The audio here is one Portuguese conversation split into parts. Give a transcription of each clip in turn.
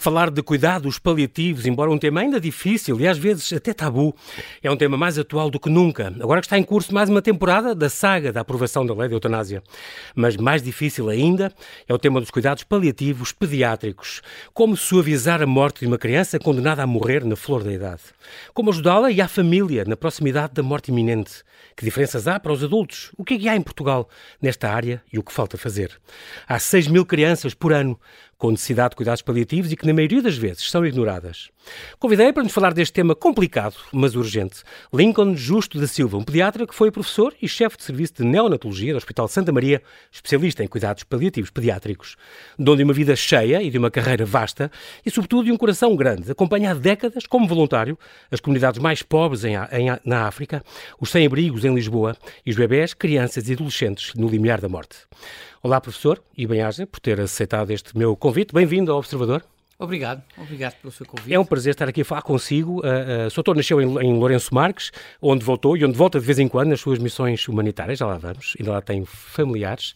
Falar de cuidados paliativos, embora um tema ainda difícil e às vezes até tabu, é um tema mais atual do que nunca. Agora que está em curso mais uma temporada da saga da aprovação da lei de eutanásia. Mas mais difícil ainda é o tema dos cuidados paliativos pediátricos. Como suavizar a morte de uma criança condenada a morrer na flor da idade. Como ajudá-la e a família na proximidade da morte iminente. Que diferenças há para os adultos? O que é que há em Portugal nesta área e o que falta fazer? Há 6 mil crianças por ano com necessidade de cuidados paliativos e que, na maioria das vezes, são ignoradas. Convidei para nos falar deste tema complicado, mas urgente, Lincoln Justo da Silva, um pediatra que foi professor e chefe de serviço de neonatologia do Hospital Santa Maria, especialista em cuidados paliativos pediátricos, dono de uma vida cheia e de uma carreira vasta e, sobretudo, de um coração grande. Acompanha há décadas, como voluntário, as comunidades mais pobres em, em, na África, os sem-abrigos em Lisboa e os bebés, crianças e adolescentes no limiar da morte. Olá, professor, e bem-aja por ter aceitado este meu convite. Bem-vindo ao Observador. Obrigado, obrigado pelo seu convite. É um prazer estar aqui a falar consigo. Uh, uh, o Soutor nasceu em, em Lourenço Marques, onde voltou e onde volta de vez em quando nas suas missões humanitárias, já lá vamos, ainda lá tem familiares.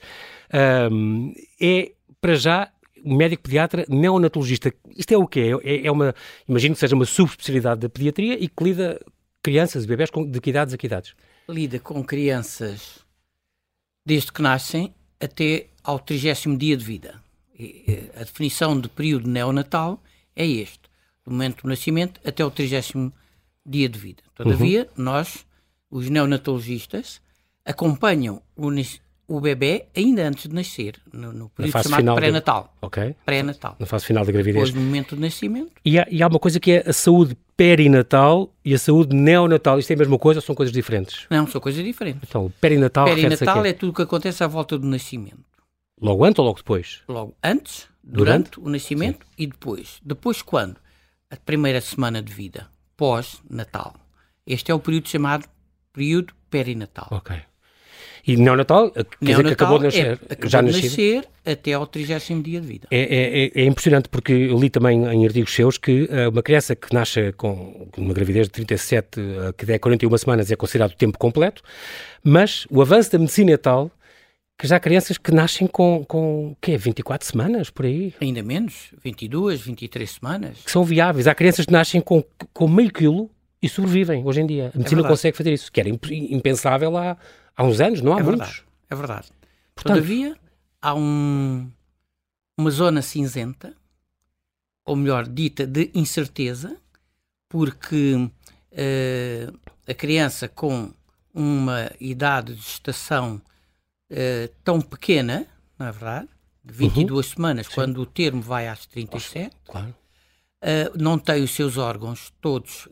É, para já, médico pediatra neonatologista. Isto é o quê? É, é uma, imagino que seja uma subespecialidade da pediatria e que lida crianças e bebés com, de que idades a que idades? Lida com crianças desde que nascem até ao trigésimo dia de vida. A definição de período neonatal é este, do momento do nascimento até ao trigésimo dia de vida. Todavia, uhum. nós, os neonatologistas, acompanham o, o bebê ainda antes de nascer, no, no período chamado pré-natal. De... Ok. Pré-natal. Na fase final da gravidez. Depois do momento do nascimento. E há, e há uma coisa que é a saúde perinatal e a saúde neonatal. Isto é a mesma coisa ou são coisas diferentes? Não, são coisas diferentes. Então, perinatal Perinatal é tudo o que acontece à volta do nascimento. Logo antes ou logo depois? Logo antes, durante, durante? o nascimento Sim. e depois. Depois quando? A primeira semana de vida, pós-natal. Este é o período chamado período perinatal. Ok. E neonatal, quer neonatal dizer que acabou de nascer. É, acabou já de nascer até ao 30 dia de vida. É, é, é, é, impressionante porque eu li também em artigos seus que uh, uma criança que nasce com uma gravidez de 37, uh, que der 41 semanas, é considerado tempo completo, mas o avanço da medicina é tal que já há crianças que nascem com, com quê? 24 semanas, por aí? Ainda menos, 22, 23 semanas. Que são viáveis. Há crianças que nascem com, com meio quilo e sobrevivem hoje em dia. A medicina é consegue fazer isso, que era impensável há há uns anos, não há é muitos. Verdade, é verdade. Portanto, Todavia, há um, uma zona cinzenta, ou melhor, dita de incerteza, porque uh, a criança com uma idade de gestação uh, tão pequena, não é verdade? De 22 uhum. semanas, Sim. quando o termo vai às 37, claro. uh, não tem os seus órgãos todos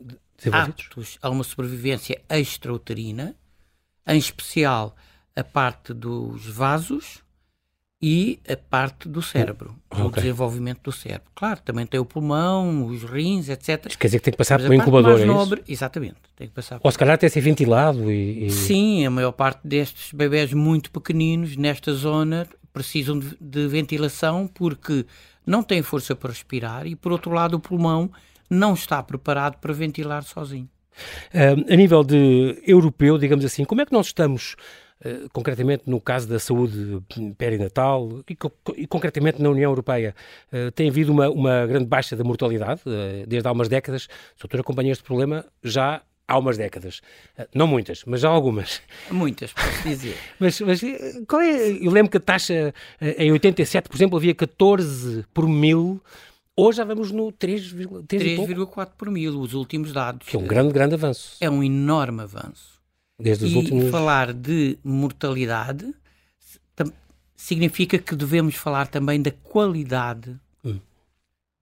aptos a uma sobrevivência extrauterina, em especial a parte dos vasos e a parte do cérebro, okay. o desenvolvimento do cérebro. Claro, também tem o pulmão, os rins, etc. Isso quer dizer que tem que passar por um incubador, é nobre, isso? Exatamente. Tem que passar Ou se calhar até ser ventilado e, e... Sim, a maior parte destes bebés muito pequeninos nesta zona precisam de, de ventilação porque não têm força para respirar e, por outro lado, o pulmão não está preparado para ventilar sozinho. Uh, a nível de europeu, digamos assim, como é que nós estamos concretamente no caso da saúde perinatal e, e concretamente na União Europeia, uh, tem havido uma, uma, grande baixa da mortalidade uh, desde há umas décadas. O doutor acompanha este problema já há umas décadas. não muitas, mas já algumas. Muitas, posso dizer. mas, mas qual é? Eu lembro que a taxa em 87, por exemplo, havia 14 por mil Hoje já vamos no 3,4 por mil, os últimos dados. Que é um grande, grande avanço. É um enorme avanço. Desde os e últimos... falar de mortalidade significa que devemos falar também da qualidade hum.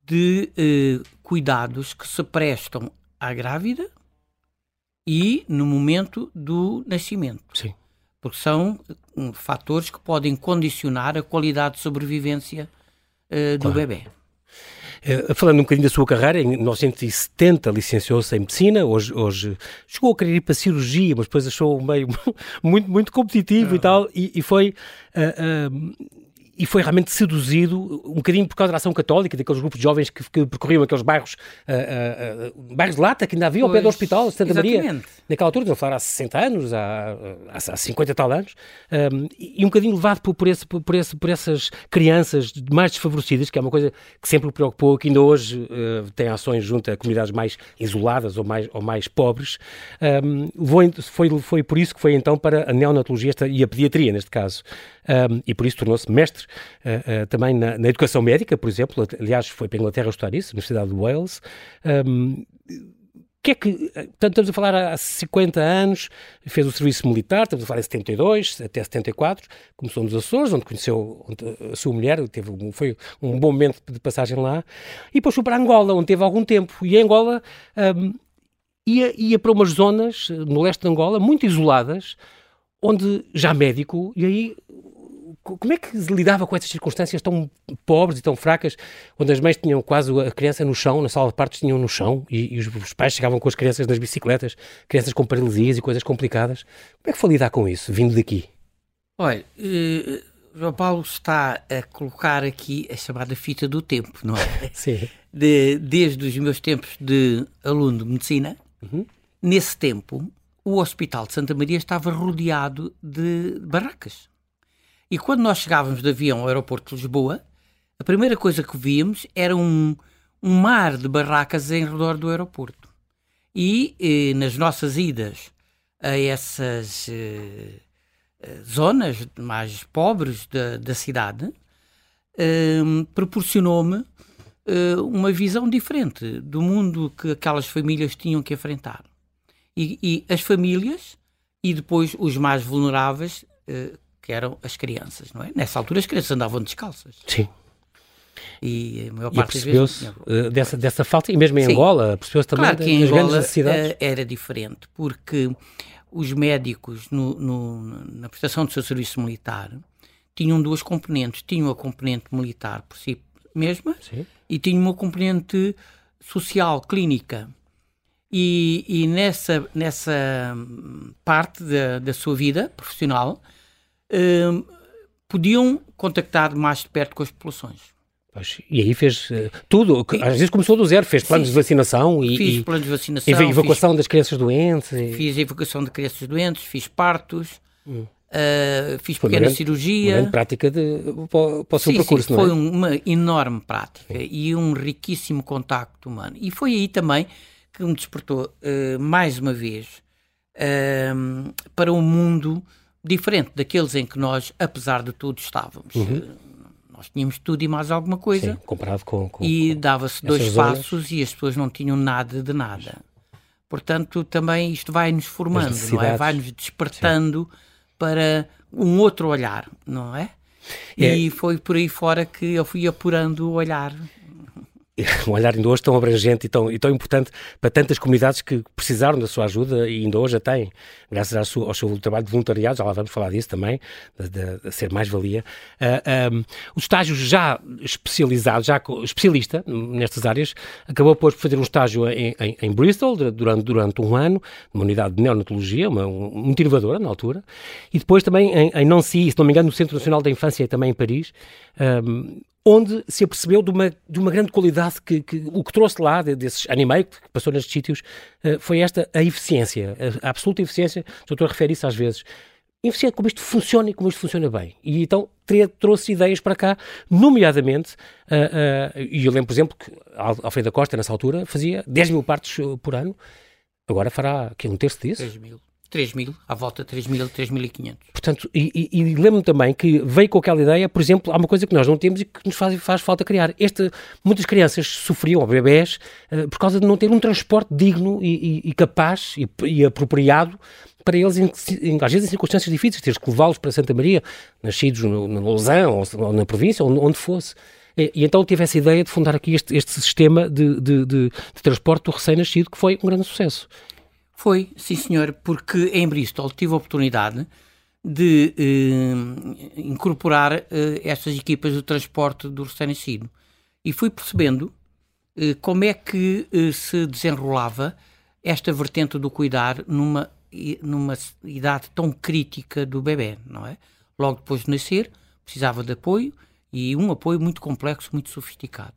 de eh, cuidados que se prestam à grávida e no momento do nascimento. Sim. Porque são um, fatores que podem condicionar a qualidade de sobrevivência uh, do claro. bebê. Uh, falando um bocadinho da sua carreira, em 1970 licenciou-se em medicina, hoje, hoje chegou a querer ir para a cirurgia, mas depois achou o meio muito, muito competitivo e tal, e, e foi. Uh, uh, e foi realmente seduzido um bocadinho por causa da ação católica, daqueles grupos de jovens que, que percorriam aqueles bairros, uh, uh, uh, bairros de lata que ainda havia ao pé do hospital, Santa Maria. naquela altura, estamos a falar há 60 anos, há, há, há 50 e tal anos, um, e um bocadinho levado por, por, esse, por, esse, por essas crianças mais desfavorecidas, que é uma coisa que sempre o preocupou, que ainda hoje tem ações junto a comunidades mais isoladas ou mais, ou mais pobres. Um, foi, foi por isso que foi então para a neonatologia e a pediatria, neste caso. Um, e por isso tornou-se mestre uh, uh, também na, na, educação médica, por exemplo. Aliás, foi para a Inglaterra estudar isso, Universidade de Wales. Um, que é que, portanto, estamos a falar há 50 anos, fez o serviço militar, estamos a falar em 72 até 74, começou nos Açores, onde conheceu a sua mulher, teve, foi um bom momento de passagem lá, e depois foi para Angola, onde teve algum tempo, e em Angola um, ia, ia para umas zonas no leste de Angola, muito isoladas, onde já médico, e aí como é que se lidava com essas circunstâncias tão pobres e tão fracas, onde as mães tinham quase a criança no chão, na sala de partos tinham no chão, e, e os, os, pais chegavam com as crianças nas bicicletas, crianças com paralisias e coisas complicadas. Como é que foi lidar com isso, vindo daqui? Olha, uh, João Paulo está a colocar aqui a chamada fita do tempo, não é? Sim. De, desde os meus tempos de aluno de medicina, uhum. nesse tempo, o Hospital de Santa Maria estava rodeado de barracas. E quando nós chegávamos de avião ao aeroporto de Lisboa, a primeira coisa que víamos era um, um mar de barracas em redor do aeroporto. E eh, nas nossas idas a essas eh, eh zonas mais pobres da, da cidade, eh, proporcionou-me uma visão diferente do mundo que aquelas famílias tinham que enfrentar. E, e as famílias e depois os mais vulneráveis eh, que eram as crianças, não é? Nessa altura as crianças andavam descalças. Sim. E a maior parte e percebeu-se uh, dessa, dessa falta, e mesmo em Sim. Angola, percebeu-se também claro que em Angola uh, era diferente, porque os médicos no, no, na prestação do seu serviço militar tinham duas componentes. Tinham a componente militar por si mesma Sim. e tinham uma componente social, clínica. E, e nessa, nessa parte da, da sua vida profissional, Hum, podiam contactar mais de perto com as populações. Pois, e aí fez uh, tudo, às vezes começou do zero, fez planos de vacinação e, fiz planos de vacinação, e evacuação fiz, das crianças doentes. E... Fiz evacuação de crianças doentes, fiz partos, hum. uh, fiz foi pequena grande, cirurgia. Uma grande prática de, para, para o seu sim, percurso, sim, não é? Foi uma enorme prática sim. e um riquíssimo contacto humano. E foi aí também que me despertou uh, mais uma vez para o um mundo diferente daqueles em que nós, apesar de tudo, estávamos. Uhum. Eh, nós tínhamos tudo e mais alguma coisa. Sim, comparado com. com e dava-se dois passos zonas. e as pessoas não tinham nada de nada. Portanto, também isto vai-nos formando, não é? Vai-nos despertando Sim. para um outro olhar, não é? é? E foi por aí fora que eu fui apurando o olhar um olhar ainda hoje tão abrangente e tão, e tão importante para tantas comunidades que precisaram da sua ajuda e ainda hoje a têm, graças ao seu, ao seu trabalho de voluntariado, já lá vamos falar disso também, de, ser mais-valia. Uh, ah, um, os estágios já especializados, já especialista nestas áreas, acabou depois por fazer um estágio em, em, em, Bristol durante, durante um ano, numa unidade de neonatologia, uma, muito inovadora na altura, e depois também em, em Nancy, se não me engano, no Centro Nacional da Infância, também em Paris, um, onde se apercebeu de uma, de uma grande qualidade que, que o que trouxe lá de, desses animei que passou nestes sítios uh, foi esta, a eficiência, a, a absoluta eficiência, o doutor refere isso às vezes, eficiência como isto funciona e como isto funciona bem. E então trouxe ideias para cá, nomeadamente, uh, uh, e eu lembro, por exemplo, que Alfredo Costa, nessa altura, fazia 10 mil partes por ano, agora fará que um terço disso? 10 mil. 3 mil, à volta de 3 mil, 3.500. Portanto, e, e, e lembro-me também que veio com aquela ideia, por exemplo, há uma coisa que nós não temos e que nos faz, faz falta criar. Este, muitas crianças sofriam, ou bebés, uh, por causa de não ter um transporte digno e, e capaz e, apropriado para eles, em, em, às vezes em circunstâncias difíceis, teres que levá-los para Santa Maria, nascidos no, no Lausanne ou, ou, na província, onde, onde fosse. E, e, então tive essa ideia de fundar aqui este, este sistema de, de, de, de transporte do recém-nascido, que foi um grande sucesso. Foi, sim senhor, porque em Bristol tive a oportunidade de eh, incorporar eh, estas equipas de transporte do recém-nascido e fui percebendo eh, como é que eh, se desenrolava esta vertente do cuidar numa, numa idade tão crítica do bebê, não é? Logo depois de nascer, precisava de apoio e um apoio muito complexo, muito sofisticado.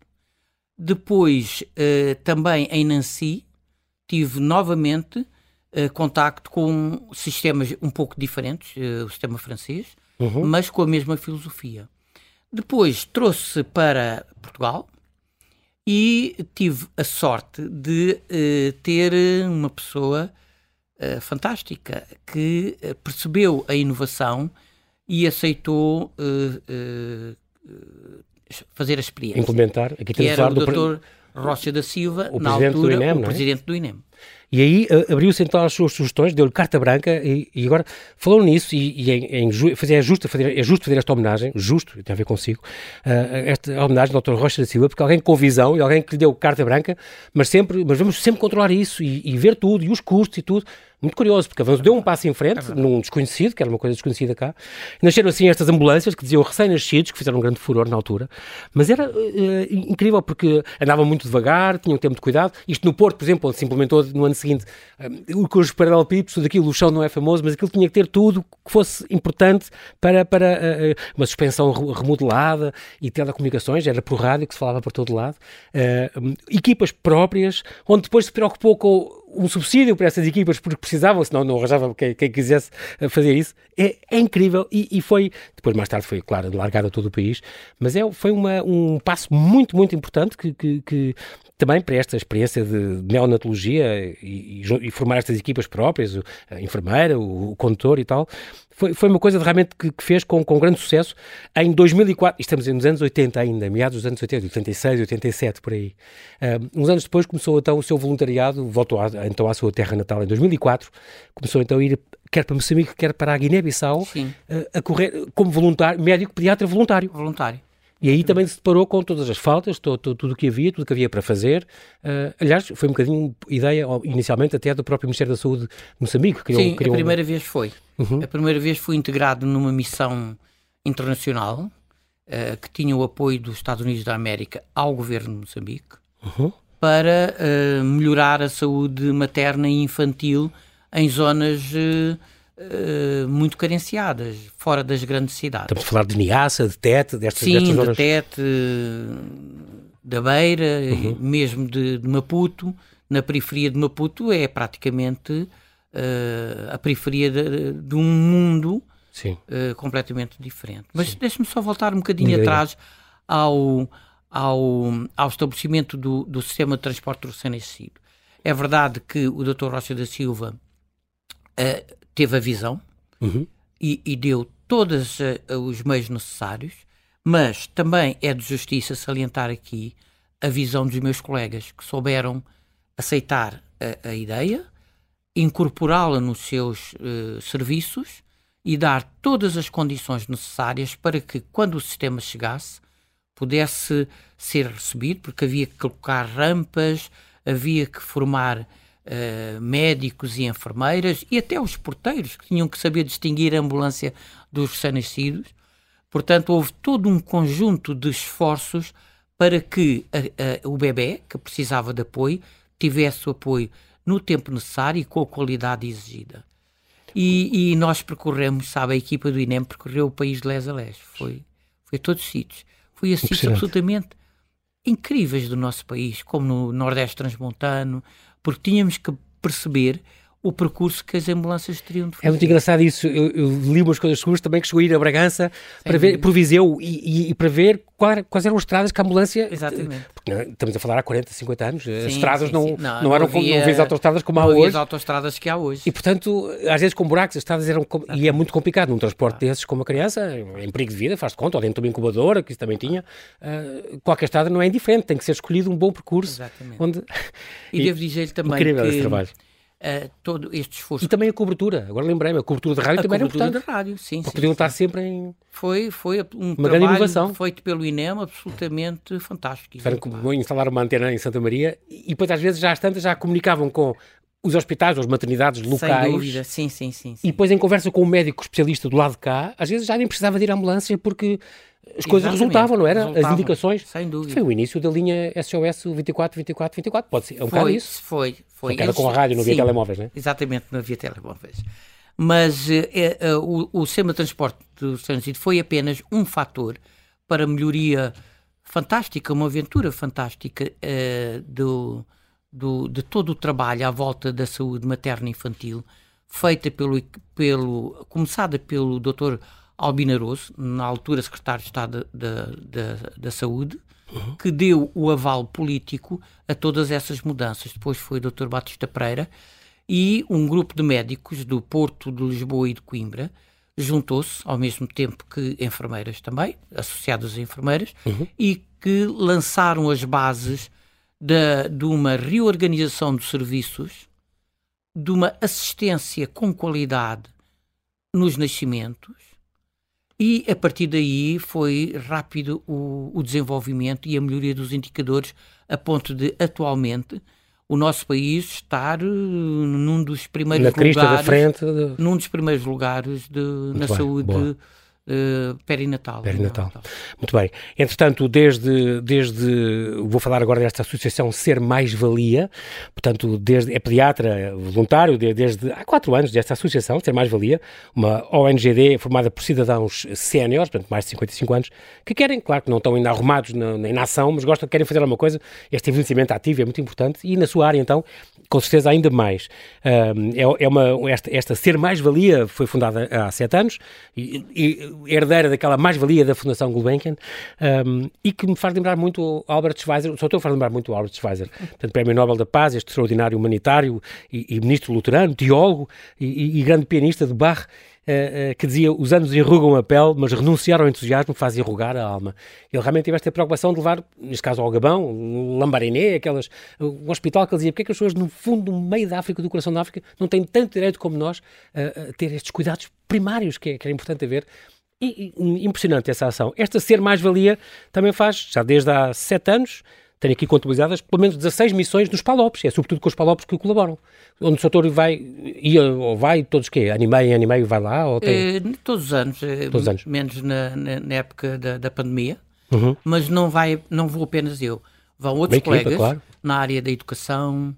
Depois, eh, também em Nancy, tive novamente uh, contacto com sistemas um pouco diferentes, uh, o sistema francês, uhum. mas com a mesma filosofia. Depois trouxe para Portugal e tive a sorte de uh, ter uma pessoa fantástica que percebeu a inovação e aceitou fazer a experiência. Implementar. Aqui que era o doutor Rocha da Silva, na altura, INEM, o é? presidente do INEM. E aí uh, abriu-se então as suas sugestões, deu-lhe carta branca e, e, agora falou nisso e, e em, em, fazer, é, justo fazer, é justo fazer esta homenagem, justo, tem a ver consigo, uh, esta homenagem ao Dr. Rocha da Silva, porque alguém com visão e alguém que lhe deu carta branca, mas sempre, mas vamos sempre controlar isso e, e ver tudo, e os custos e tudo, muito curioso, porque avançou, deu um passo em frente, é num desconhecido, que era uma coisa desconhecida cá. Nasceram assim estas ambulâncias que diziam recém-nascidos, que fizeram um grande furor na altura. Mas era uh, incrível, porque andavam muito devagar, tinham tempo de cuidado. Isto no Porto, por exemplo, onde se implementou no ano seguinte uh, com os paralelepípedos, tudo aquilo, o chão não é famoso, mas aquilo tinha que ter tudo que fosse importante para, para uh, uma suspensão remodelada e telecomunicações, era por rádio que se falava por todo lado. equipas próprias, onde depois se preocupou com um subsídio para essas equipas porque precisavam, senão não arranjava quem, quem quisesse fazer isso. É, é incrível e, e, foi, depois mais tarde foi, claro, largado a todo o país, mas é, foi uma, um passo muito, muito importante que, que, que também para esta experiência de neonatologia e, e, e, formar estas equipas próprias, a enfermeira, o, o condutor e tal, foi, foi uma coisa de, realmente que, que, fez com, com grande sucesso. Em 2004, estamos nos anos 80 ainda, meados dos anos 80, 86, 87, por aí. Uh, uns anos depois começou então o seu voluntariado, voltou a, então à sua terra natal em 2004, começou então a ir quer para Moçambique, quer para a Guiné-Bissau, uh, a correr como voluntário, médico pediatra voluntário. Voluntário. E aí também se deparou com todas as faltas, todo, todo, tudo o que havia, tudo o que havia para fazer. Uh, aliás, foi um bocadinho ideia, inicialmente, até do próprio Ministério da Saúde de Moçambique. Criou, Sim, criou a primeira um... vez foi. Uhum. A primeira vez fui integrado numa missão internacional uh, que tinha o apoio dos Estados Unidos da América ao governo de Moçambique uhum. para uh, melhorar a saúde materna e infantil em zonas uh, muito carenciadas, fora das grandes cidades. Estamos a falar de Niassa, de Tete, destas, Sim, destas zonas? de Tete, da Beira, uhum. mesmo de, de, Maputo. Na periferia de Maputo é praticamente uh, a periferia de, de um mundo uh, completamente diferente. Mas deixe-me só voltar um bocadinho atrás ao, ao, ao estabelecimento do, do sistema de transporte recém-nascido. É verdade que o Dr. Rocha da Silva uh, teve a visão uhum. e, e, deu todos uh, os meios necessários, mas também é de justiça salientar aqui a visão dos meus colegas que souberam aceitar a, a ideia, incorporá-la nos seus uh, serviços e dar todas as condições necessárias para que, quando o sistema chegasse, pudesse ser recebido, porque havia que colocar rampas, havia que formar uh, médicos e enfermeiras e até os porteiros que tinham que saber distinguir a ambulância dos recém-nascidos. Portanto, houve todo um conjunto de esforços para que a, a, o bebê, que precisava de apoio, tivesse o apoio no tempo necessário e com a qualidade exigida. E, e, nós percorremos, sabe, a equipa do INEM percorreu o país de les a les. Foi, foi a todos os sítios. Foi a sítios absolutamente incríveis do nosso país, como no Nordeste Transmontano, porque tínhamos que perceber o percurso que as ambulâncias teriam de fazer. É muito engraçado isso. Eu, eu li umas coisas seguras também que chegou a ir a Bragança para ver, por Viseu e, e, e para ver qual, quais eram as estradas que a ambulância. Exatamente. Porque é? estamos a falar há 40, 50 anos. Sim, as estradas sim, não, sim. não, não, eram como, não havia autostradas como há hoje. as autostradas que há hoje. E portanto, às vezes com buracos, as estradas eram. E é muito complicado num transporte claro. desses com uma criança, em perigo de vida, faz de conta, ou dentro de uma incubadora, que isso também tinha. Uh, qualquer estrada não é indiferente, tem que ser escolhido um bom percurso. Exatamente. Onde... E, e devo dizer-lhe também. Incrível que, esse trabalho uh, todo este esforço. E também a cobertura, agora lembrei-me, a cobertura de rádio a também era importante. de rádio, sim. Porque sim, podiam sim. estar sempre em... Foi, foi um uma grande inovação. feito pelo INEM absolutamente fantástico. Tiveram que instalar uma antena em Santa Maria e depois às vezes já às tantas já comunicavam com os hospitais, as maternidades locais. Sem dúvida, sim, sim, sim, sim. E depois em conversa com o médico especialista do lado de cá, às vezes já nem precisava de ir à ambulância porque as coisas resultavam, não era? Resultavam, As indicações. Sem dúvida. Foi o início da linha SOS 24, 24, 24. Pode ser. É um bocado isso. Foi, foi. Era com a rádio, não havia telemóveis, não é? Exatamente, não havia telemóveis. Mas é, é, o, o sistema de transporte do trânsito foi apenas um fator para melhoria fantástica, uma aventura fantástica uh, do, do, de todo o trabalho à volta da saúde materna e infantil, feita pelo, pelo, começada pelo Dr. Albinaroso, na altura secretário de Estado da, da, da Saúde, uhum. que deu o aval político a todas essas mudanças. Depois foi o Dr. Batista Pereira e um grupo de médicos do Porto, de Lisboa e de Coimbra juntou-se, ao mesmo tempo que enfermeiras também, associadas a enfermeiras, uhum. e que lançaram as bases de, de uma reorganização dos serviços, de uma assistência com qualidade nos nascimentos, e a partir daí foi rápido o, o, desenvolvimento e a melhoria dos indicadores, a ponto de atualmente o nosso país estar uh, num dos primeiros na lugares, da frente de... num dos primeiros lugares de, na bem, saúde boa uh, perinatal. Perinatal. Muito bem. Entretanto, desde, desde. Vou falar agora desta associação Ser Mais Valia, portanto, desde, é pediatra voluntário desde há quatro anos desta associação, Ser Mais Valia, uma ONGD formada por cidadãos séniores, portanto, mais de 55 anos, que querem, claro que não estão ainda arrumados na, na ação, mas gostam, querem fazer alguma coisa. Este envelhecimento ativo é muito importante e na sua área, então, com certeza ainda mais. Uh, é, é uma, esta, esta Ser Mais Valia foi fundada há sete anos e, e herdeira daquela mais-valia da Fundação Gulbenkian, um, e que me faz lembrar muito Albert Schweitzer, o Soutor faz lembrar muito Albert Schweitzer, portanto, Prémio Nobel da Paz, este extraordinário humanitário e, e ministro luterano, teólogo e, e, grande pianista de Bach, Uh, uh, que dizia os anos enrugam a pele, mas renunciar ao entusiasmo faz enrugar a alma. Ele realmente teve esta preocupação de levar, neste caso ao Gabão, um Lambaréné, aquelas, um hospital que ele dizia, porque é que as pessoas no fundo, no meio da África, do coração da África, não têm tanto direito como nós uh, a ter estes cuidados primários que é, que é importante haver impressionante essa ação. Esta ser mais-valia também faz, já desde há sete anos, tenho aqui contabilizadas pelo menos 16 missões nos Palopes, é sobretudo com os Palopes que colaboram. Onde o Soutor vai, ia, ou vai, todos que Animei em animei, vai lá? Ou tem... é, todos os anos, eh, todos os anos. menos na, na, na época da, da pandemia, uhum. mas não, vai, não vou apenas eu. Vão outros Bem colegas equipa, claro. na área da educação,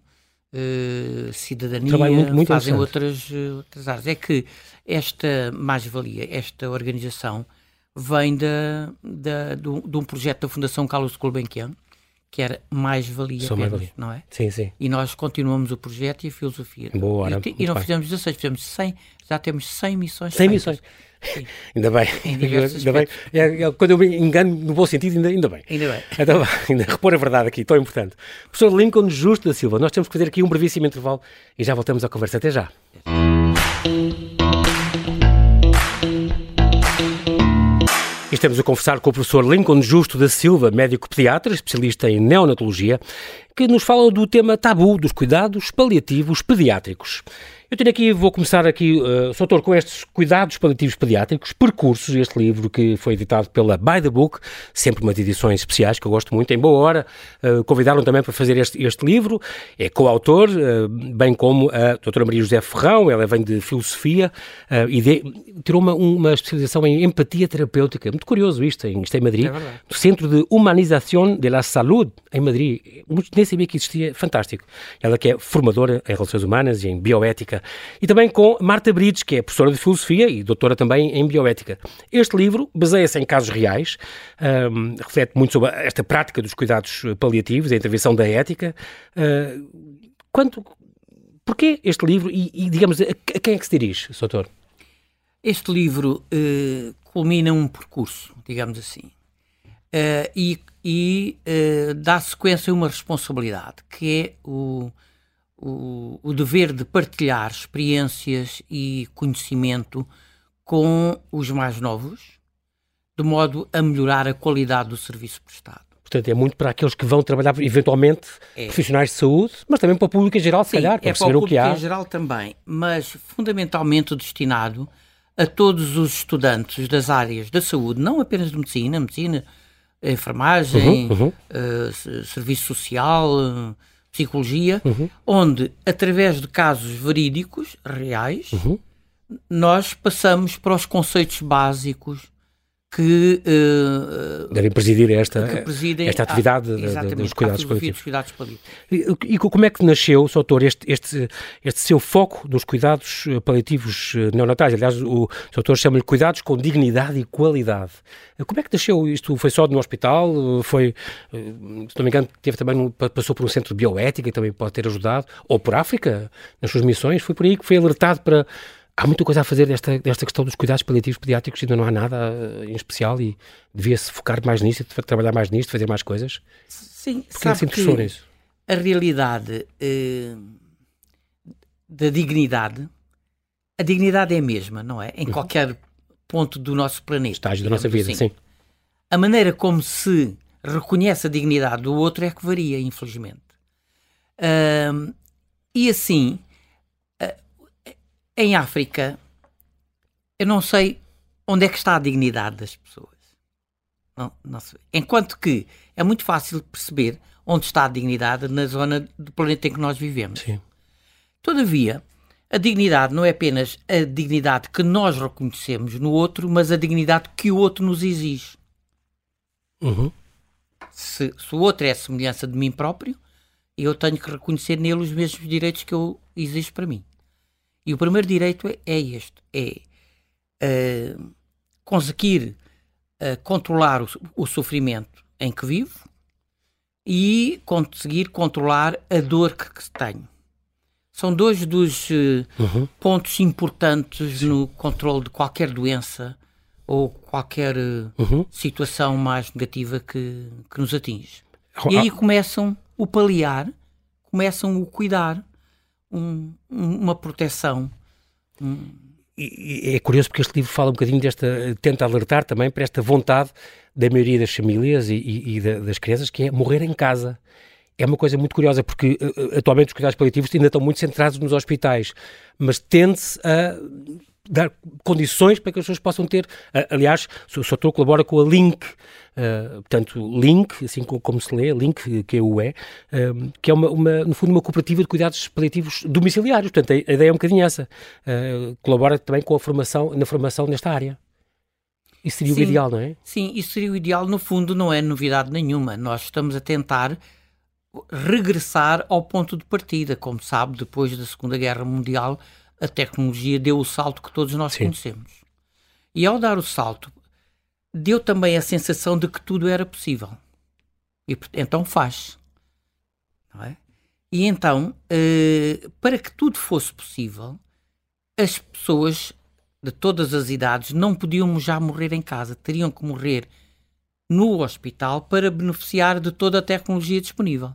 uh, cidadania, muito, muito fazem outras, uh, outras áreas. É que esta mais-valia, esta organização, vem da, da, de um projeto da Fundação Carlos Gulbenkian, que era mais-valia apenas, mais não é? Sim, sim. E nós continuamos o projeto e a filosofia. Boa hora. E, e não fizemos 16, fizemos 100, já temos 100 missões. 100 missões. Ainda bem. Ainda bem. É, é, quando eu me engano no bom sentido, ainda, ainda bem. Ainda bem. Então, ainda repor a verdade aqui, tão importante. Professor Lincoln Justo da Silva, nós temos que fazer aqui um brevíssimo intervalo e já voltamos à conversa. Até já. estamos a conversar com o professor Lincoln Justo da Silva, médico pediatra, especialista em neonatologia, que nos fala do tema tabu dos cuidados paliativos pediátricos. Eu tenho aqui, vou começar aqui, uh, Soutor, com estes cuidados paliativos pediátricos, percursos, este livro que foi editado pela By the Book, sempre umas edições especiais que eu gosto muito, em boa hora, uh, convidaram também para fazer este, este livro, é coautor, uh, bem como a doutora Maria José Ferrão, ela vem de filosofia uh, e de, tirou uma, uma especialização em empatia terapêutica, muito curioso isto, em, isto é em Madrid, é no Centro de Humanização de la Saúde, em Madrid, nem sabia que existia, fantástico. Ela que é formadora em relações humanas e em bioética e também com Marta Brides, que é professora de Filosofia e doutora também em Bioética. Este livro baseia-se em casos reais, um, reflete muito sobre esta prática dos cuidados paliativos, a intervenção da ética. Uh, quanto, porquê este livro e, e digamos, a, quem é que se dirige, doutor? Este livro uh, culmina um percurso, digamos assim, uh, e, e uh, dá sequência a uma responsabilidade, que é o, o, o dever de partilhar experiências e conhecimento com os mais novos, de modo a melhorar a qualidade do serviço prestado. Portanto, é muito para aqueles que vão trabalhar, eventualmente, é. profissionais de saúde, mas também para o público em geral, se Sim, calhar, para é para o, o que há. em geral também, mas fundamentalmente destinado a todos os estudantes das áreas da saúde, não apenas de medicina, medicina, enfermagem, uhum, uhum. Uh, serviço social, uh, psicologia, uhum. onde, através de casos verídicos, reais, uhum. nós passamos para os conceitos básicos que uh, devem presidir esta, esta atividade a, dos cuidados paliativos. Cuidados paliativos. E, e, como é que nasceu, Sr. Doutor, este, este, este seu foco dos cuidados eh, paliativos eh, neonatais? Aliás, o Sr. Doutor chama-lhe cuidados com dignidade e qualidade. Como é que nasceu isto? Foi só no hospital? Foi, se não me engano, teve também, passou por um centro de bioética e também pode ter ajudado? Ou por África, nas suas missões? Foi por aí que foi alertado para há muita coisa a fazer desta, desta questão dos cuidados paliativos pediátricos, ainda não há nada uh, em especial e devia-se focar mais nisto, trabalhar mais nisto, fazer mais coisas. Sim, Porque sabe se interessou nisso? A realidade uh, da dignidade, a dignidade é a mesma, não é? Em uhum. qualquer ponto do nosso planeta. Estágio da nossa vida, assim. sim. A maneira como se reconhece a dignidade do outro é que varia, infelizmente. Uh, e assim, em África, eu não sei onde é que está a dignidade das pessoas. Não, não Enquanto que é muito fácil perceber onde está a dignidade na zona do planeta em que nós vivemos. Sim. Todavia, a dignidade não é apenas a dignidade que nós reconhecemos no outro, mas a dignidade que o outro nos exige. Uhum. Se, se, o outro é a semelhança de mim próprio, eu tenho que reconhecer nele os mesmos direitos que eu exijo para mim. E o primeiro direito é, é este: é uh, conseguir uh, controlar o, o, sofrimento em que vivo e conseguir controlar a dor que, que tenho. São dois dos uh, uhum. pontos importantes Sim. no controle de qualquer doença ou qualquer uhum. situação mais negativa que, que nos atinge. E aí começam o paliar, começam o cuidar, um, uma proteção. E, é curioso porque este livro fala um bocadinho desta, tenta alertar também para esta vontade da maioria das famílias e, e, e das crianças, que é morrer em casa é uma coisa muito curiosa, porque uh, atualmente os cuidados paliativos ainda estão muito centrados nos hospitais, mas tende-se a dar condições para que as pessoas possam ter. Uh, aliás, o Soutor colabora com a Link, uh, portanto, Link, assim como, como, se lê, Link, que é o é, uh, que é uma, uma, no fundo uma cooperativa de cuidados paliativos domiciliários. Portanto, a, ideia é um bocadinho essa. colabora também com a formação, na formação nesta área. Isso seria sim, o ideal, não é? Sim, isso seria o ideal. No fundo, não é novidade nenhuma. Nós estamos a tentar regressar ao ponto de partida. Como sabe, depois da Segunda Guerra Mundial, a tecnologia deu o salto que todos nós Sim. conhecemos. E ao dar o salto, deu também a sensação de que tudo era possível. E então faz. Não é? E então, uh, para que tudo fosse possível, as pessoas de todas as idades não podiam já morrer em casa, teriam que morrer no hospital para beneficiar de toda a tecnologia disponível.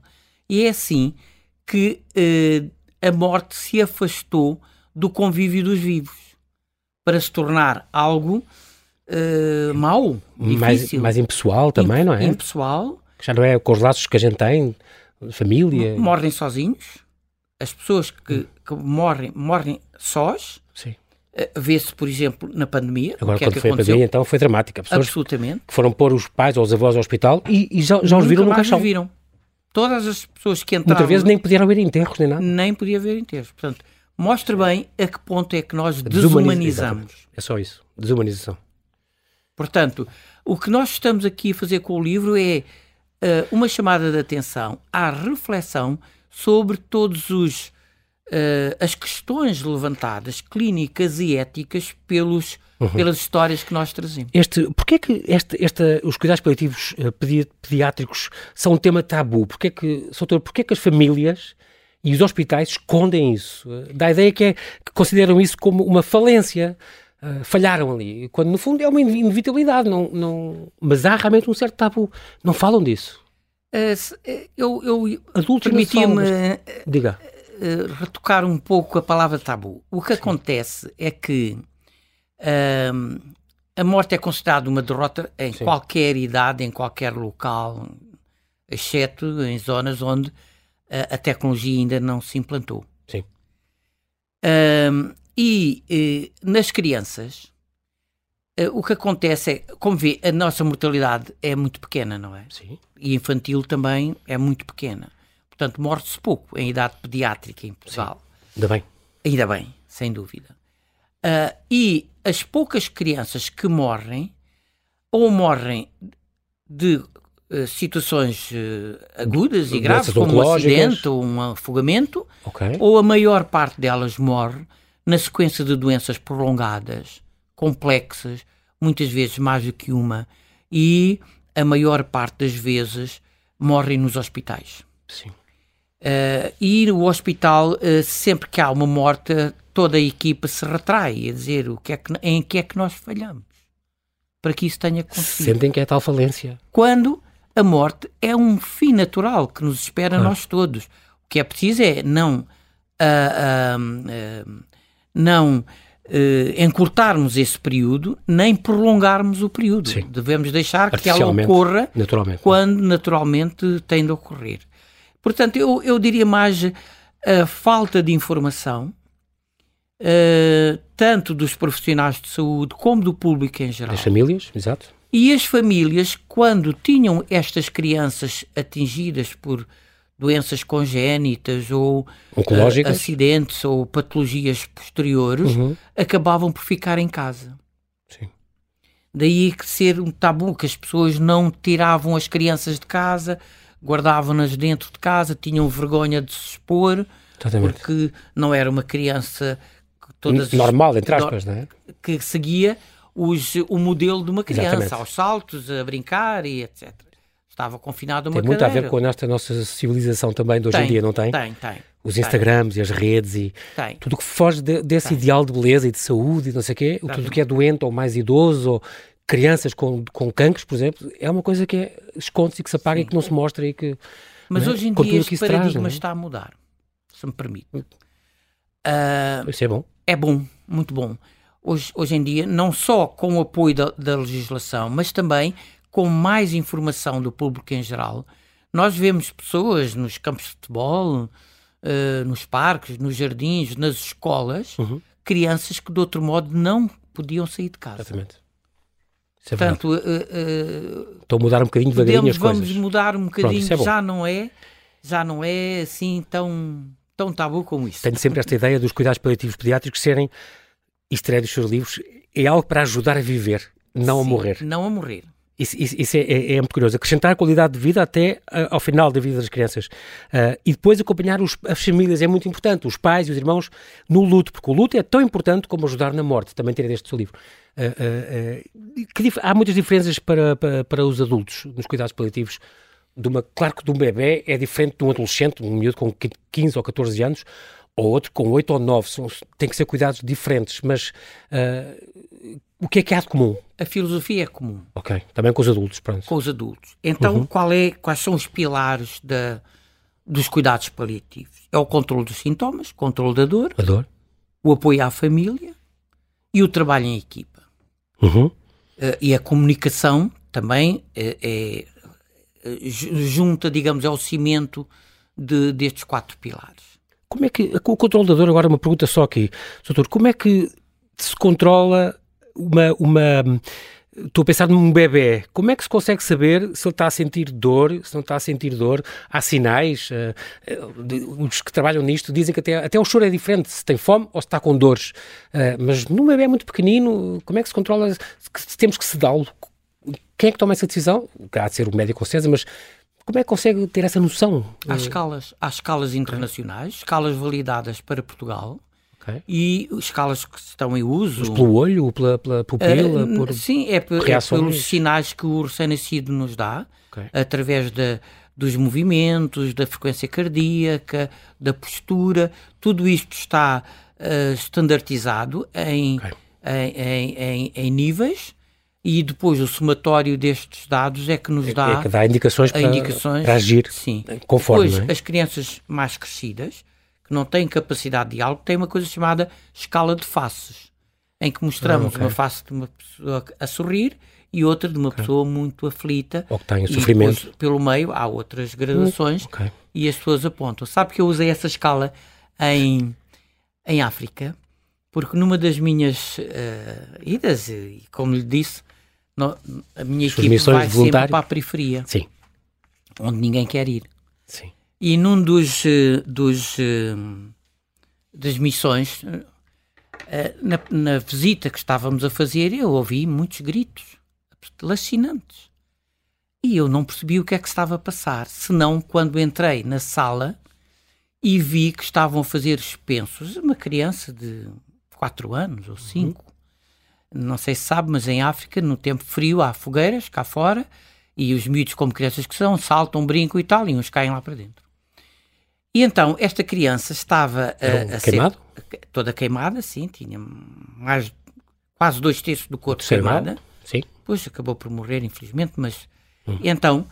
E é assim que uh, a morte se afastou do convívio dos vivos para se tornar algo uh, mau, mais, mais impessoal também, não é? Impessoal. Já não é com os laços que a gente tem, família. Morrem sozinhos. As pessoas que, que morrem, morrem sós. Sim. Uh, Vê-se, por exemplo, na pandemia. Agora, quando é foi aconteceu? a pandemia, então foi dramática. Pessoas Absolutamente. que foram pôr os pais ou os avós ao hospital e, e já, já os viram no caixão. viram. Todas as pessoas que entraram... Muitas vezes nem podiam haver enterros nem nada. Nem podia haver enterros. Portanto, mostra bem a que ponto é que nós desumanizamos. É só isso, desumanização. Portanto, o que nós estamos aqui a fazer com o livro é uh, uma chamada de atenção à reflexão sobre todos os uh, as questões levantadas clínicas e éticas pelos uhum. pelas histórias que nós trazemos. Este, porquê que este, este, os cuidados paliativos uh, pediátricos são um tema tabu? Porquê que, doutor, porquê que as famílias e os hospitais escondem isso. Dá a ideia que, é, que consideram isso como uma falência. Uh, falharam ali. Quando, no fundo, é uma inevitabilidade. Não, não... Mas há realmente um certo tabu. Não falam disso. Uh, eu eu permitia-me Diga. Uh, retocar um pouco a palavra tabu. O que Sim. acontece é que a morte é considerada uma derrota em Sim. qualquer idade, em qualquer local, exceto em zonas onde a, a tecnologia ainda não se implantou. Sim. Um, e eh, nas crianças, eh, o que acontece é, como vê, a nossa mortalidade é muito pequena, não é? Sim. E infantil também é muito pequena. Portanto, morre-se pouco em idade pediátrica em Portugal. Sim. Ainda bem. Ainda bem, sem dúvida. Uh, e as poucas crianças que morrem ou morrem de uh, situações uh, agudas e graves, como um acidente ou um afogamento, okay. ou a maior parte delas morre na sequência de doenças prolongadas, complexas, muitas vezes mais do que uma, e a maior parte das vezes morrem nos hospitais. Sim. Uh, e o hospital, uh, sempre que há uma morte, toda a equipa se retrai a dizer o que é que, em que é que nós falhamos para que isso tenha acontecido. Sentem que é tal falência. Quando a morte é um fim natural que nos espera a nós todos. O que é preciso é não, uh, não encurtarmos esse período, nem prolongarmos o período. Sim. Devemos deixar que ela ocorra naturalmente. quando naturalmente tem de ocorrer. Portanto, eu, eu diria mais a falta de informação, uh, tanto dos profissionais de saúde como do público em geral. Das famílias, exato. E as famílias, quando tinham estas crianças atingidas por doenças congénitas ou uh, acidentes ou patologias posteriores, uhum. acabavam por ficar em casa. Sim. Daí que ser um tabu, que as pessoas não tiravam as crianças de casa, guardavam-nas dentro de casa, tinham vergonha de se expor, Exatamente. porque não era uma criança todas normal, entre aspas, não é? Que seguia os, o modelo de uma criança, Exatamente. aos saltos, a brincar e etc. Estava confinado a uma Tem muito cadeira. a ver com a nossa, civilização também de hoje tem, em dia, não tem? Tem, tem. Os Instagrams tem. e as redes e tem. tudo que foge de, desse tem. ideal de beleza e de saúde e não sei o quê, tudo que é doente ou mais idoso ou crianças com, com cancros, por exemplo, é uma coisa que é, esconde-se e que se apaga Sim. e que não se mostra e que... Mas é? hoje em dia este paradigma traz, é? está a mudar, se me permite. Uh, Isso é bom é bom, muito bom. Hoje, hoje em dia, não só com o apoio da, da legislação, mas também com mais informação do público em geral. Nós vemos pessoas nos campos de futebol, uh, nos parques, nos jardins, nas escolas, uhum. crianças que de outro modo não podiam sair de casa. Exatamente. Isso é Portanto, uh, uh, Estão a mudar um bocadinho devagarinho as coisas. Vamos mudar um bocadinho, Pronto, é já não é, já não é assim tão tão tabu como isso. Tenho sempre esta ideia dos cuidados paliativos pediátricos serem, é dos seus livros, é algo para ajudar a viver, não Sim, a morrer. Não a morrer. Isso, isso, isso é, é, é, muito curioso. Acrescentar qualidade de vida até uh, ao final da vida das crianças. Uh, e depois acompanhar os, as famílias é muito importante, os pais e os irmãos no luto, porque o luto é tão importante como ajudar na morte. Também tirei deste seu livro. Uh, que, há muitas diferenças para, para, para os adultos nos cuidados paliativos de uma, claro que de um bebê é diferente de um adolescente, um miúdo com 15 ou 14 anos, ou outro com 8 ou 9, são, tem que ser cuidados diferentes, mas uh, o que é que há de comum? A filosofia é comum. Ok, também com os adultos, pronto. Com os adultos. Então, uhum. qual é, quais são os pilares da, dos cuidados paliativos? É o controle dos sintomas, controle da dor, a dor. o apoio à família e o trabalho em equipa. Uhum. Uh, e a comunicação também é, é junta, digamos, ao cimento de, destes quatro pilares. Como é que, o controlador, agora uma pergunta só aqui, doutor, como é que se controla uma, uma estou a pensar num bebê, como é que se consegue saber se ele está a sentir dor, se não está a sentir dor? Há sinais? Uh, os que trabalham nisto dizem que até, até o choro é diferente, se tem fome ou se está com dores. Uh, mas num bebê muito pequenino, como é que se controla? Se temos que sedá-lo? Quem é que toma essa decisão? Há de ser o médico César, mas como é que consegue ter essa noção? Há escalas, há escalas internacionais, escalas validadas para Portugal. Okay. E escalas que estão em uso. Mas pelo olho, pela, pela pupila? Uh, por sim, é, é, pelos sinais que o recém-nascido nos dá, okay. através dos movimentos, da frequência cardíaca, da postura. Tudo isto está uh, standardizado em, okay. em, em, em níveis e depois o somatório destes dados é que nos é dá, é que dá indicações, para, indicações para agir sim. conforme. Depois, é? as crianças mais crescidas, que não têm capacidade de diálogo, têm uma coisa chamada escala de faces, em que mostramos ah, okay. uma face de uma pessoa a sorrir e outra de uma okay. pessoa muito aflita. Ou que tem sofrimento. Depois, pelo meio há outras gradações okay. e as pessoas apontam. Sabe que eu usei essa escala em, em África? Porque numa das minhas uh, idas, e como lhe disse, no, a minha As equipe vai sempre para a periferia. Sim. Onde ninguém quer ir. Sim. E num dos, eh, dos eh, das missões, na, na, visita que estávamos a fazer, eu ouvi muitos gritos. lacinantes. E eu não percebi o que é que estava a passar, senão quando entrei na sala e vi que estavam a fazer expensos. Uma criança de 4 anos ou 5, uhum. não sei se sabe, mas em África, no tempo frio, há fogueiras cá fora e os miúdos, como crianças que são, saltam, brincam e tal, e uns caem lá para dentro. E então, esta criança estava a, a queimado? ser toda queimada, sim, tinha mais quase dois terços do corpo queimada. Sim. Depois acabou por morrer, infelizmente, mas hum. então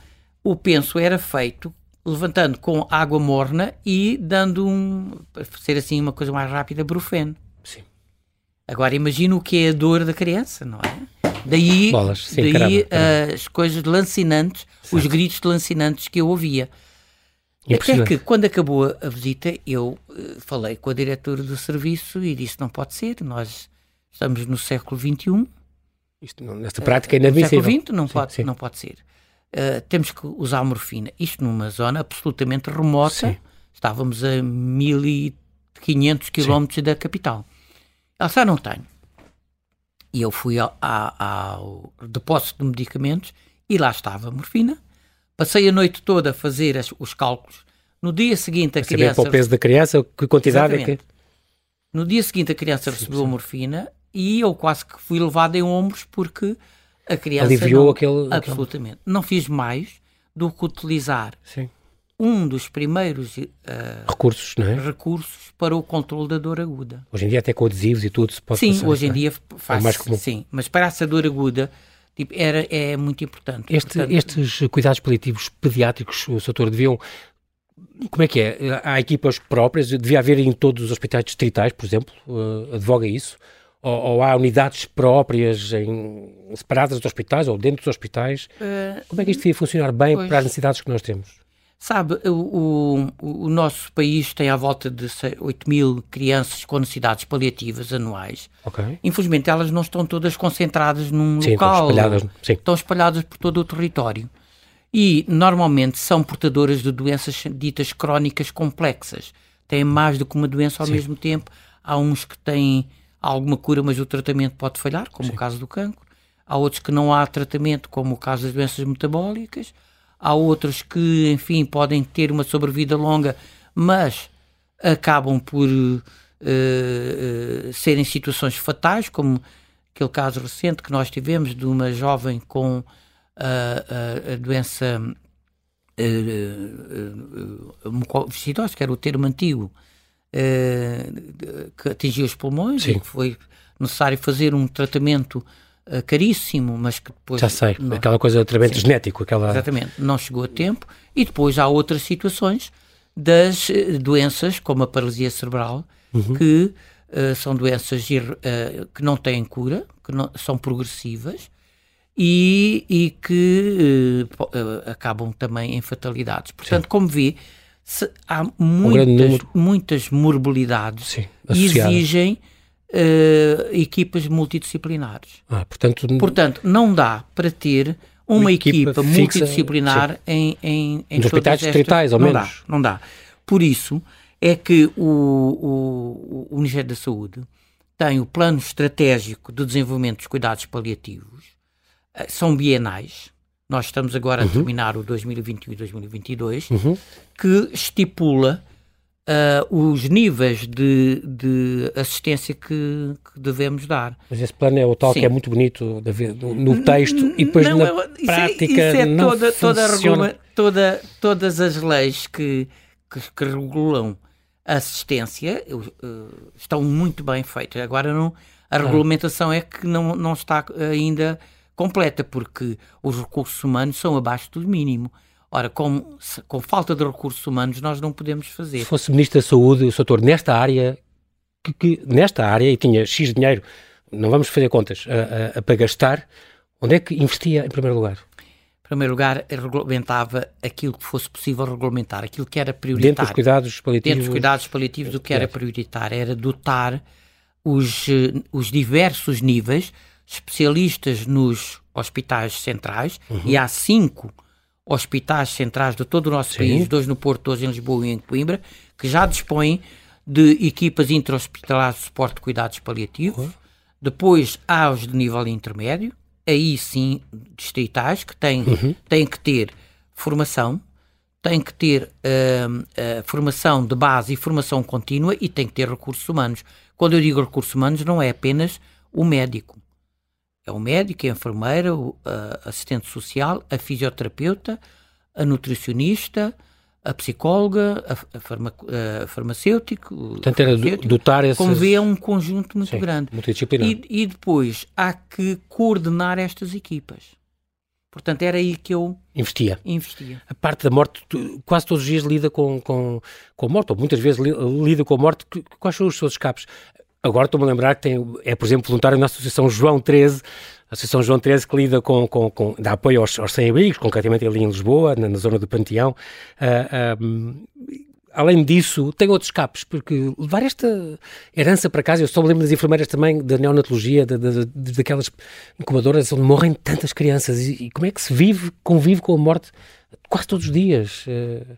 o penso era feito levantando com água morna e dando um, para ser assim uma coisa mais rápida, brufeno. Agora imagina o que é a dor da criança, não é? Daí, Bolas, sim, daí caramba, caramba. as coisas lancinantes, certo. os gritos lancinantes que eu ouvia. Até que, quando acabou a visita, eu uh, falei com a diretora do serviço e disse: não pode ser, nós estamos no século XXI. Isto, não, nesta prática é inadmissível. No século XX não, sim, pode, sim. não pode ser. Uh, temos que usar morfina. Isto numa zona absolutamente remota. Sim. Estávamos a 1500 quilómetros da capital. Ela só não tenho. E eu fui ao, ao, depósito de medicamentos e lá estava a morfina. Passei a noite toda a fazer as, os cálculos. No dia seguinte a, a criança... para o peso da criança, que quantidade Exatamente. é que... No dia seguinte a criança recebeu a morfina e eu quase que fui levado em ombros porque a criança... Aliviou não, aquele... Absolutamente. Não fiz mais do que utilizar sim. Um dos primeiros uh, recursos, não é? recursos para o controle da dor aguda. Hoje em dia até com adesivos e tudo se pode Sim, passar, hoje em é? dia faz, é sim, mas para essa dor aguda tipo, era, é muito importante. Este, Portanto, estes cuidados paliativos pediátricos, o doutor, deviam como é que é? Há equipas próprias? Devia haver em todos os hospitais distritais, por exemplo? Uh, advoga isso? Ou, ou, há unidades próprias em, separadas dos hospitais ou dentro dos hospitais? Uh, Como é que isto devia funcionar bem pois. para as necessidades que nós temos? Sabe, o, o, o, nosso país tem à volta de 8 mil crianças com necessidades paliativas anuais. Okay. Infelizmente, elas não estão todas concentradas num sim, local. Estão espalhadas, sim. estão espalhadas por todo o território. E, normalmente, são portadoras de doenças ditas crónicas complexas. Têm mais do que uma doença ao sim. mesmo tempo. Há uns que têm alguma cura, mas o tratamento pode falhar, como sim. o caso do cancro. Há outros que não há tratamento, como o caso das doenças metabólicas há outros que, enfim, podem ter uma sobrevida longa, mas acabam por uh, uh, serem situações fatais, como aquele caso recente que nós tivemos de uma jovem com a, a, doença uh, mucoviscidose, que era o termo antigo, que atingiu os pulmões Sim. e que foi necessário fazer um tratamento uh, caríssimo, mas que depois... Já sei, não, aquela coisa de tratamento genético. Aquela... Exatamente, não chegou a tempo. E depois há outras situações das uh, doenças, como a paralisia cerebral, uhum. que uh, são doenças que não têm cura, que não, são progressivas, e, e que acabam também em fatalidades. Portanto, sim. como vê, se, há muitas, um muitas morbilidades Sim, e exigem uh, equipas multidisciplinares. Ah, portanto, portanto, não dá para ter uma, uma equipa, equipa fixa, multidisciplinar sim. em, em, em Nos hospitais distritais, ao não menos. Dá, não dá. Por isso é que o, o, o Ministério da Saúde tem o plano estratégico de desenvolvimento dos cuidados paliativos, eh, são bienais, nós estamos agora uhum. a terminar o 2021 e 2022, uhum. que estipula uh, os níveis de, de assistência que, que, devemos dar. Mas esse plano é o tal Sim. que é muito bonito ver, no texto e depois não, na é, prática isso é, isso é não toda, toda regula, toda, todas as leis que, que, que regulam a assistência uh, estão muito bem feitas. Agora não, a ah. regulamentação é que não, não está ainda completa, porque os recursos humanos são abaixo do mínimo. Ora, com, com falta de recursos humanos, nós não podemos fazer. Se fosse Ministro da Saúde, o Soutor, nesta área, que, que, nesta área, e tinha X dinheiro, não vamos fazer contas, a, a, a, para gastar, onde é que investia em primeiro lugar? Em primeiro lugar, regulamentava aquilo que fosse possível regulamentar, aquilo que era prioritário. Dentro dos cuidados paliativos? Dentro dos cuidados paliativos, o que era prioritário era dotar os, eh, os diversos níveis, especialistas nos hospitais centrais, uhum. e há cinco hospitais centrais de todo o nosso Sim. país, dois no Porto, dois em Lisboa e em Coimbra, que já dispõem de equipas intra-hospitalares de suporte de cuidados paliativos. Uhum. Depois há os de nível intermédio, aí sim distritais que têm, uhum. têm que ter formação, têm que ter uh, uh, formação de base e formação contínua e têm que ter recursos humanos. Quando eu digo recursos humanos, não é apenas o médico. É o médico, a enfermeira, o assistente social, a fisioterapeuta, a nutricionista, a psicóloga, a, a, farma, a farmacêutico. Portanto, era dotar essas... Como vê, é um conjunto muito Sim, grande. Multidisciplinar. E, e depois há que coordenar estas equipas. Portanto, era aí que eu investia. investia. A parte da morte, tu, quase todos os dias lida com, com, com a morte, ou muitas vezes lida com a morte. Quais são os seus escapes? Agora estou-me a lembrar que tem, é, por exemplo, voluntário na Associação João 13, a Associação João 13 que lida com, com, com dá apoio aos, aos sem-abrigos, concretamente ali em Lisboa, na, na zona do Panteão. Uh, além disso, tem outros escapes, porque levar esta herança para casa, eu só me lembro das enfermeiras também, da neonatologia, da, da, daquelas incubadoras onde morrem tantas crianças, e, e, como é que se vive, convive com a morte quase todos os dias? Uh,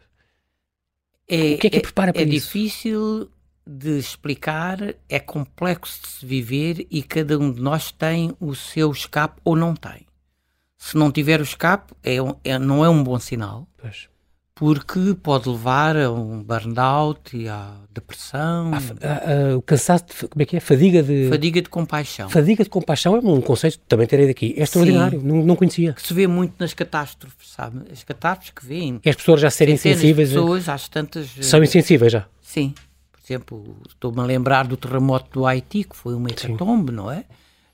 é, o que é que é, prepara para é isso? É difícil de explicar, é complexo de se viver e cada um de nós tem o seu escape ou não tem. Se não tiver o escape, é, é não é um bom sinal. Pois. Porque pode levar a um burnout e à depressão. A, a, o cansaço, de, como é que é? Fadiga de... Fadiga de compaixão. Fadiga de compaixão é um conceito que também terei daqui. É extraordinário, não, não, conhecia. Que se vê muito nas catástrofes, sabe? As catástrofes que vêm. E as pessoas já serem insensíveis. As pessoas, às tantas... São insensíveis já. Sim exemplo, estou-me a lembrar do terremoto do Haiti, que foi uma hecatombe, não é?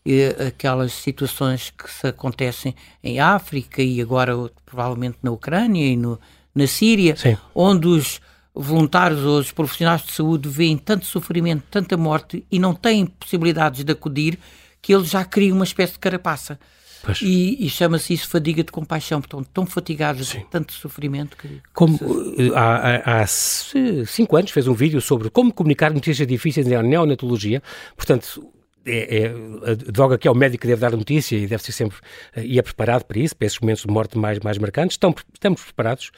E aquelas situações que se acontecem em África e agora provavelmente na Ucrânia e no, na Síria, Sim. onde os voluntários ou os profissionais de saúde veem tanto sofrimento, tanta morte e não têm possibilidades de acudir, que eles já criam uma espécie de carapaça. Pois. E, e chama-se isso fadiga de compaixão, estão tão fatigados Sim. de tanto sofrimento que. Como eh, há, há, cinco anos fez um vídeo sobre como comunicar notícias difíceis na neonatologia, portanto. É, é, advoga que é o médico que deve dar a notícia e deve ser sempre eh, e é preparado para isso, para esses momentos de morte mais, mais marcantes. Estão, estamos preparados.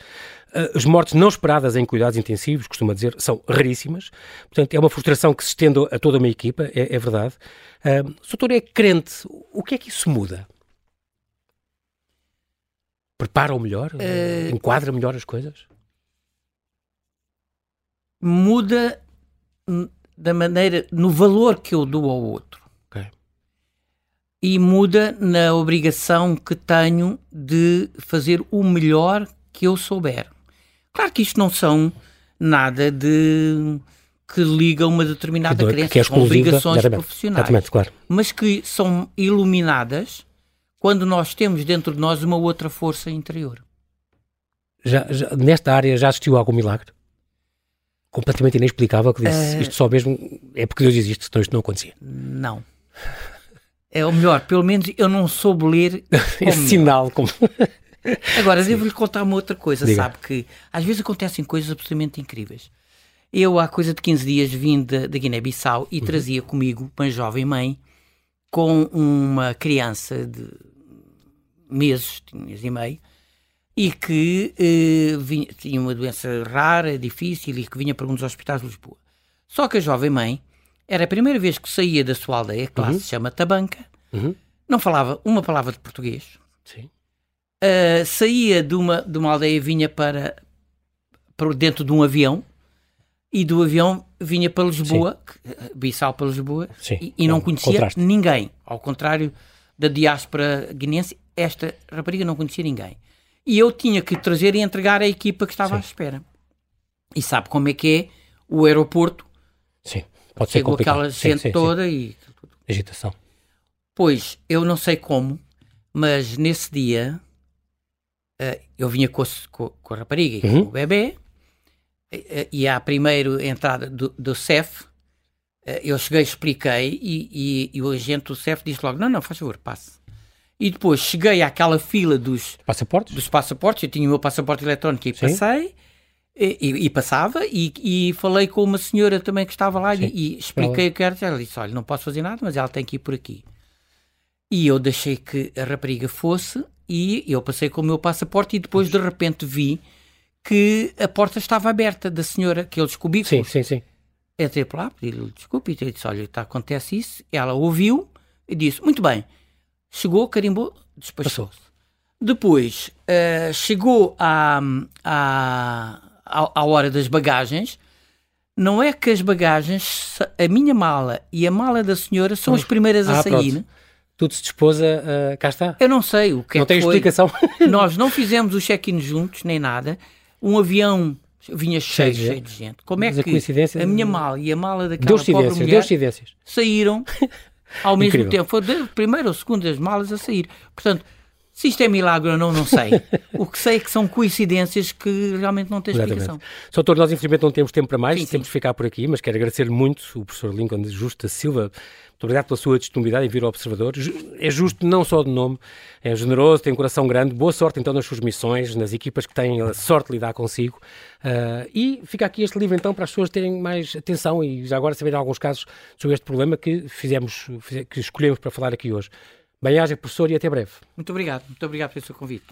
Eh, as mortes não esperadas em cuidados intensivos, costuma dizer, são raríssimas. Portanto, é uma frustração que se estende a toda uma equipa, é, é verdade. O doutor é crente. O que é que isso muda? Prepara-o melhor? Uh, enquadra melhor as coisas? Muda da maneira, no valor que eu dou ao outro. Okay. E muda na obrigação que tenho de fazer o melhor que eu souber. Claro que isto não são nada de que liga uma determinada que, crença, que é obrigações exatamente, profissionais, exatamente, claro. mas que são iluminadas quando nós temos dentro de nós uma outra força interior. Já, já, nesta área já assistiu a algum milagre? Completamente inexplicável que disse uh, isto só mesmo é porque Deus existe, senão isto não acontecia. Não. É o melhor, pelo menos eu não soube ler esse sinal. Como... Agora, devo-lhe contar uma outra coisa, Diga. sabe? Que às vezes acontecem coisas absolutamente incríveis. Eu, há coisa de 15 dias, vim da Guiné-Bissau e uhum. trazia comigo uma jovem mãe com uma criança de meses, meses e meio, e que eh, vinha, tinha uma doença rara, difícil e que vinha para um dos hospitais de Lisboa. Só que a jovem mãe era a primeira vez que saía da sua aldeia, que lá uhum. se chama Tabanca, uhum. não falava uma palavra de português. Sim. Uh, saía de uma, de uma aldeia, vinha para, para dentro de um avião e do avião vinha para Lisboa, eh, Bissau para Lisboa, e, e, não conhecia contraste. ninguém. Ao contrário da diáspora guinense, esta rapariga não conhecia ninguém. E eu tinha que trazer e entregar a equipa que estava Sim. à espera. E sabe como é que é o aeroporto? Sim, pode ser complicado. aquela gente sim, toda e... Agitação. Pois, eu não sei como, mas nesse dia uh, eu vinha com, com, com a rapariga e uhum. com o bebê uh, e à primeira entrada do, do CEF uh, eu cheguei, expliquei e, e, e, o agente do CEF disse logo, não, não, faz favor, passe. E depois cheguei àquela fila dos passaportes, dos passaportes eu tinha o meu passaporte eletrónico e Sim. passei, e, e, passava, e, e, falei com uma senhora também que estava lá e, expliquei o que era. Ela disse: Olha, não posso fazer nada, mas ela tem que ir por aqui. E eu deixei que a rapariga fosse, e eu passei com o meu passaporte, e depois de repente vi que a porta estava aberta da senhora, que eu descobri. Sim, sim, sim. Entrei por lá, pedi-lhe desculpa, e disse: Olha, tá, acontece isso. Ela ouviu e disse: Muito bem chegou, carimbou, despachou-se. Depois uh, chegou à, à, à hora das bagagens. Não é que as bagagens, a minha mala e a mala da senhora são as primeiras a ah, sair. Pronto. Tudo se dispôs a. Uh, cá está. Eu não sei o que não é tem que explicação. Nós não fizemos o check-in juntos, nem nada. Um avião vinha cheio, cheio, cheio de gente. Como é Mas que a, a minha mala e a mala daquela Deus pobre mulher Deus saíram ao mesmo Incrível. tempo? Foi a primeira ou segunda das malas a sair. Portanto, se isto é milagre ou não, não sei. o que sei é que são coincidências que realmente não têm explicação. Doutor, nós infelizmente não temos tempo para mais, sim, temos de ficar por aqui, mas quero agradecer muito o professor Lincoln Justa Silva. Muito obrigado pela sua disponibilidade em vir ao Observador. É justo não só de nome, é generoso, tem um coração grande. Boa sorte então nas suas missões, nas equipas que têm a sorte de lidar consigo. Uh, e fica aqui este livro então para as pessoas terem mais atenção e já agora saberem alguns casos sobre este problema que fizemos, que escolhemos para falar aqui hoje. Bem-aja, professor, e até breve. Muito obrigado. Muito obrigado pelo seu convite.